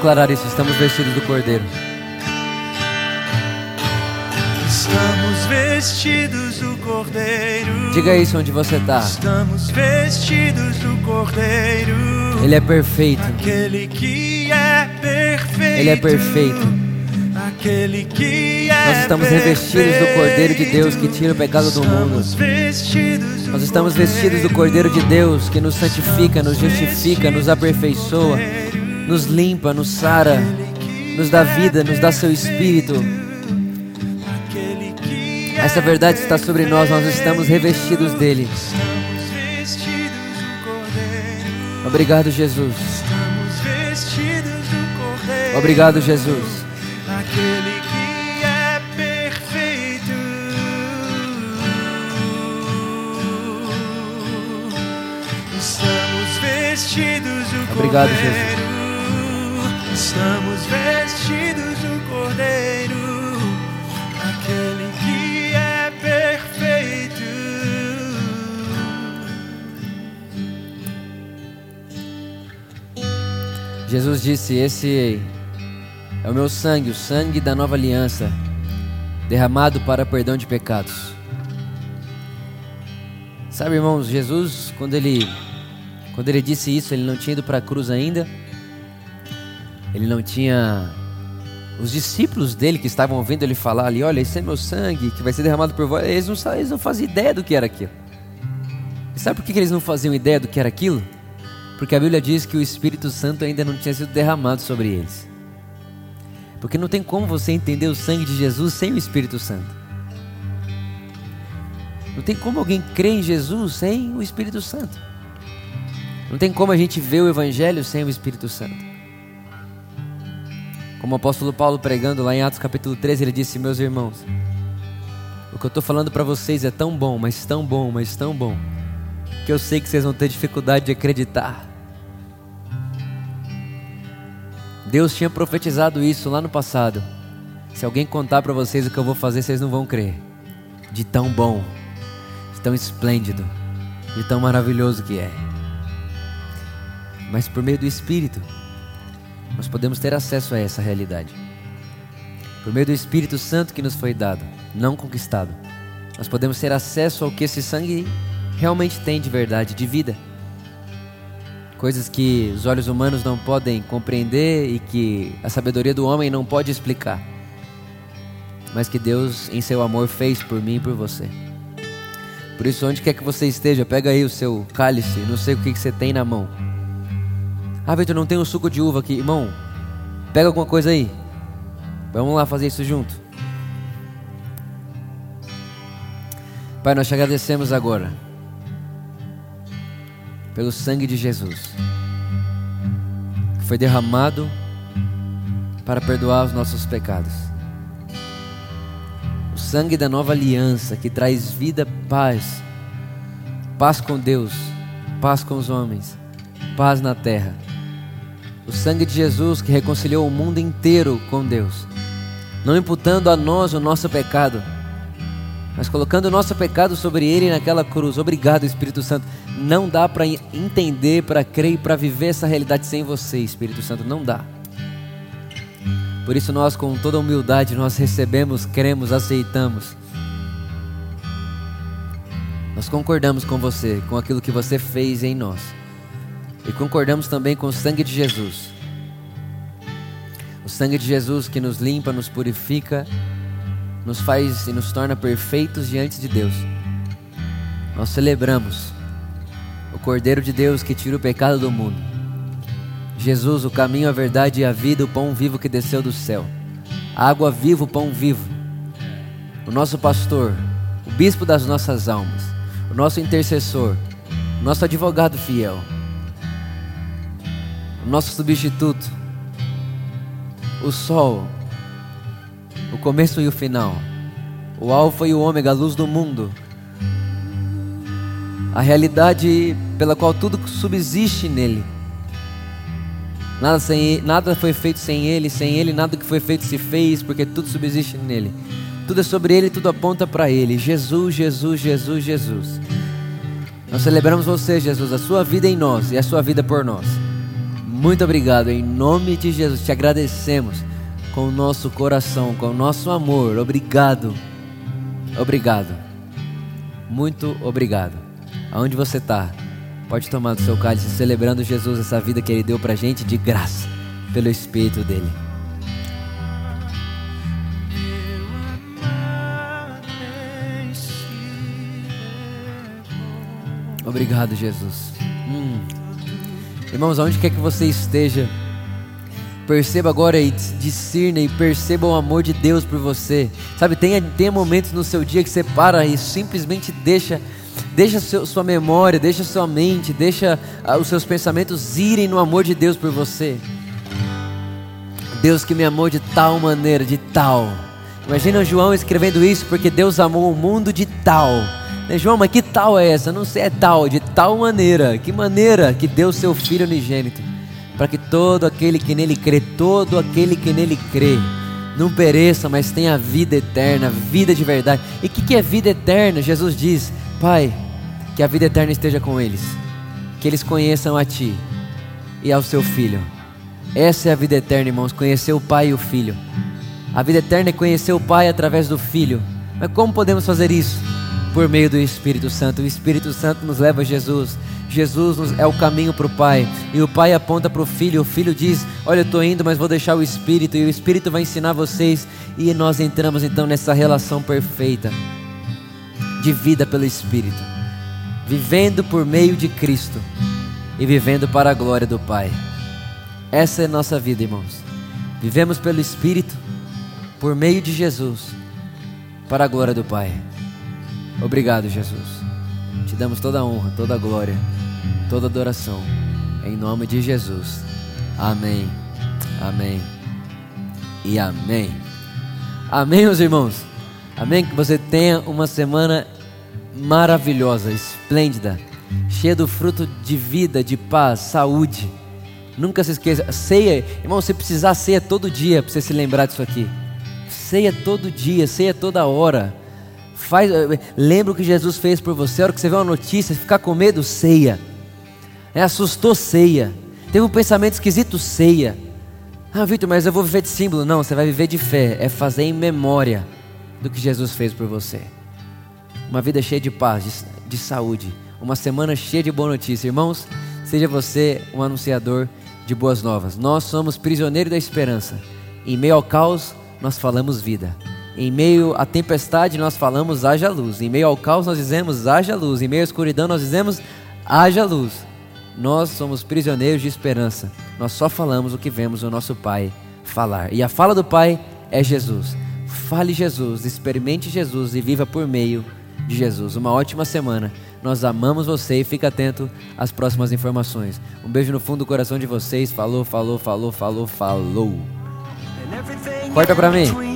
declarar isso. Estamos vestidos do Cordeiro. Estamos vestidos do Cordeiro. Diga isso onde você está. Estamos vestidos do Cordeiro. Ele é perfeito. Aquele que é perfeito. Ele é perfeito. Aquele que é Nós estamos revestidos do Cordeiro de Deus que tira o pecado do mundo. Nós estamos vestidos do Cordeiro de Deus que nos santifica, nos justifica, nos aperfeiçoa, nos limpa, nos sara, nos dá vida, nos dá seu espírito. Essa verdade está sobre nós, nós estamos revestidos dele. Obrigado, Jesus. Obrigado, Jesus. Aquele que é perfeito. Estamos vestidos do Obrigado, Cordeiro. Jesus disse: Esse é o meu sangue, o sangue da nova aliança, derramado para perdão de pecados. Sabe, irmãos, Jesus, quando ele quando ele disse isso, ele não tinha ido para a cruz ainda. Ele não tinha os discípulos dele que estavam ouvindo ele falar ali, olha, esse é meu sangue que vai ser derramado por vós. Eles não, eles não faziam ideia do que era aquilo. E sabe por que eles não faziam ideia do que era aquilo? Porque a Bíblia diz que o Espírito Santo ainda não tinha sido derramado sobre eles. Porque não tem como você entender o sangue de Jesus sem o Espírito Santo. Não tem como alguém crer em Jesus sem o Espírito Santo. Não tem como a gente ver o Evangelho sem o Espírito Santo. Como o apóstolo Paulo pregando lá em Atos capítulo 13, ele disse: Meus irmãos, o que eu estou falando para vocês é tão bom, mas tão bom, mas tão bom, que eu sei que vocês vão ter dificuldade de acreditar. Deus tinha profetizado isso lá no passado. Se alguém contar para vocês o que eu vou fazer, vocês não vão crer. De tão bom, de tão esplêndido, de tão maravilhoso que é. Mas por meio do Espírito, nós podemos ter acesso a essa realidade. Por meio do Espírito Santo que nos foi dado, não conquistado, nós podemos ter acesso ao que esse sangue realmente tem de verdade, de vida. Coisas que os olhos humanos não podem compreender e que a sabedoria do homem não pode explicar. Mas que Deus, em seu amor, fez por mim e por você. Por isso, onde quer que você esteja, pega aí o seu cálice, não sei o que que você tem na mão. Ah, Vitor, não tem um suco de uva aqui. Irmão, pega alguma coisa aí. Vamos lá fazer isso junto. Pai, nós te agradecemos agora pelo sangue de Jesus, que foi derramado para perdoar os nossos pecados. O sangue da nova aliança que traz vida, paz, paz com Deus, paz com os homens, paz na terra. O sangue de Jesus que reconciliou o mundo inteiro com Deus, não imputando a nós o nosso pecado, mas colocando o nosso pecado sobre ele naquela cruz. Obrigado, Espírito Santo. Não dá para entender, para crer e para viver essa realidade sem você, Espírito Santo. Não dá. Por isso nós, com toda humildade, nós recebemos, cremos, aceitamos. Nós concordamos com você, com aquilo que você fez em nós. E concordamos também com o sangue de Jesus, O sangue de Jesus que nos limpa, nos purifica, nos faz e nos torna perfeitos diante de Deus. Nós celebramos o Cordeiro de Deus que tira o pecado do mundo. Jesus, o caminho, a verdade e a vida, o pão vivo que desceu do céu. A água viva, o pão vivo. O nosso pastor, o bispo das nossas almas, o nosso intercessor, o nosso advogado fiel, o nosso substituto, o sol, o começo e o final, o alfa e o ômega, a luz do mundo, a realidade pela qual tudo subsiste nele. Nada, sem, nada foi feito sem ele, sem ele nada que foi feito se fez, porque tudo subsiste nele. Tudo é sobre ele, tudo aponta para ele. Jesus, Jesus, Jesus, Jesus. Nós celebramos você, Jesus, a sua vida em nós e a sua vida por nós. Muito obrigado, em nome de Jesus, te agradecemos com o nosso coração, com o nosso amor. Obrigado, obrigado, muito obrigado. Aonde você está, pode tomar do seu cálice, celebrando Jesus, essa vida que Ele deu para gente de graça, pelo Espírito dele. Obrigado, Jesus. Hum. Irmãos, aonde quer que você esteja, perceba agora e discirna e perceba o amor de Deus por você. Sabe, tenha, tenha momentos no seu dia que você para e simplesmente deixa deixa seu, sua memória, deixa sua mente, deixa ah, os seus pensamentos irem no amor de Deus por você. Deus que me amou de tal maneira, de tal. Imagina João escrevendo isso porque Deus amou o mundo de tal né, João, mas que tal é essa? Não sei, é tal, de tal maneira. Que maneira que deu seu Filho unigênito, para que todo aquele que nele crê, todo aquele que nele crê, não pereça, mas tenha vida eterna, vida de verdade. E o que, que é vida eterna? Jesus diz: Pai, que a vida eterna esteja com eles, que eles conheçam a Ti e ao Seu Filho. Essa é a vida eterna, irmãos, conhecer o Pai e o Filho. A vida eterna é conhecer o Pai através do Filho. Mas como podemos fazer isso? por meio do Espírito Santo. O Espírito Santo nos leva a Jesus. Jesus é o caminho para o Pai. E o Pai aponta para o Filho. O Filho diz: Olha, eu estou indo, mas vou deixar o Espírito. E o Espírito vai ensinar vocês. E nós entramos então nessa relação perfeita de vida pelo Espírito, vivendo por meio de Cristo e vivendo para a glória do Pai. Essa é nossa vida, irmãos. Vivemos pelo Espírito, por meio de Jesus, para a glória do Pai. Obrigado, Jesus. Te damos toda a honra, toda a glória, toda adoração. Em nome de Jesus. Amém. Amém. E amém. Amém, meus irmãos. Amém. Que você tenha uma semana maravilhosa, esplêndida, cheia do fruto de vida, de paz, saúde. Nunca se esqueça, ceia, irmão, você precisar ceia todo dia para você se lembrar disso aqui. Ceia todo dia, ceia toda hora. Faz, lembra o que Jesus fez por você. A hora que você vê uma notícia, ficar com medo, ceia. É, assustou, ceia. Teve um pensamento esquisito, ceia. Ah, Vitor, mas eu vou viver de símbolo. Não, você vai viver de fé. É fazer em memória do que Jesus fez por você. Uma vida cheia de paz, de, de saúde. Uma semana cheia de boa notícia. Irmãos, seja você um anunciador de boas novas. Nós somos prisioneiros da esperança. Em meio ao caos, nós falamos vida. Em meio à tempestade nós falamos haja luz. Em meio ao caos nós dizemos haja luz. Em meio à escuridão nós dizemos haja luz. Nós somos prisioneiros de esperança. Nós só falamos o que vemos o nosso Pai falar. E a fala do Pai é Jesus. Fale Jesus, experimente Jesus e viva por meio de Jesus. Uma ótima semana. Nós amamos você e fica atento às próximas informações. Um beijo no fundo do coração de vocês. Falou, falou, falou, falou, falou. Corta pra mim.